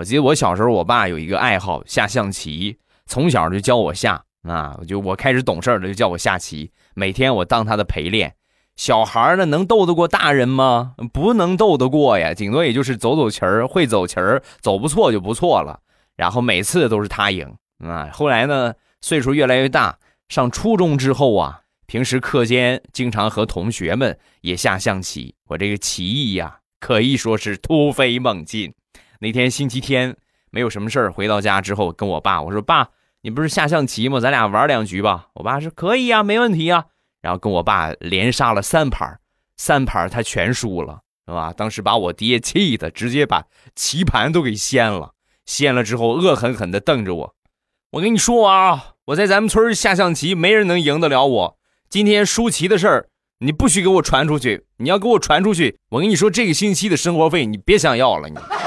我记得我小时候，我爸有一个爱好下象棋，从小就教我下啊，就我开始懂事了，就叫我下棋，每天我当他的陪练。小孩呢，能斗得过大人吗？不能斗得过呀，顶多也就是走走棋儿，会走棋儿，走不错就不错了。然后每次都是他赢啊。后来呢，岁数越来越大，上初中之后啊，平时课间经常和同学们也下象棋，我这个棋艺呀，可以说是突飞猛进。那天星期天没有什么事儿，回到家之后跟我爸我说：“爸，你不是下象棋吗？咱俩玩两局吧。”我爸说：“可以呀，没问题呀。”然后跟我爸连杀了三盘，三盘他全输了，是吧？当时把我爹气的，直接把棋盘都给掀了。掀了之后，恶狠狠地瞪着我。我跟你说啊，我在咱们村下象棋，没人能赢得了我。今天输棋的事儿，你不许给我传出去。你要给我传出去，我跟你说，这个星期的生活费你别想要了。你。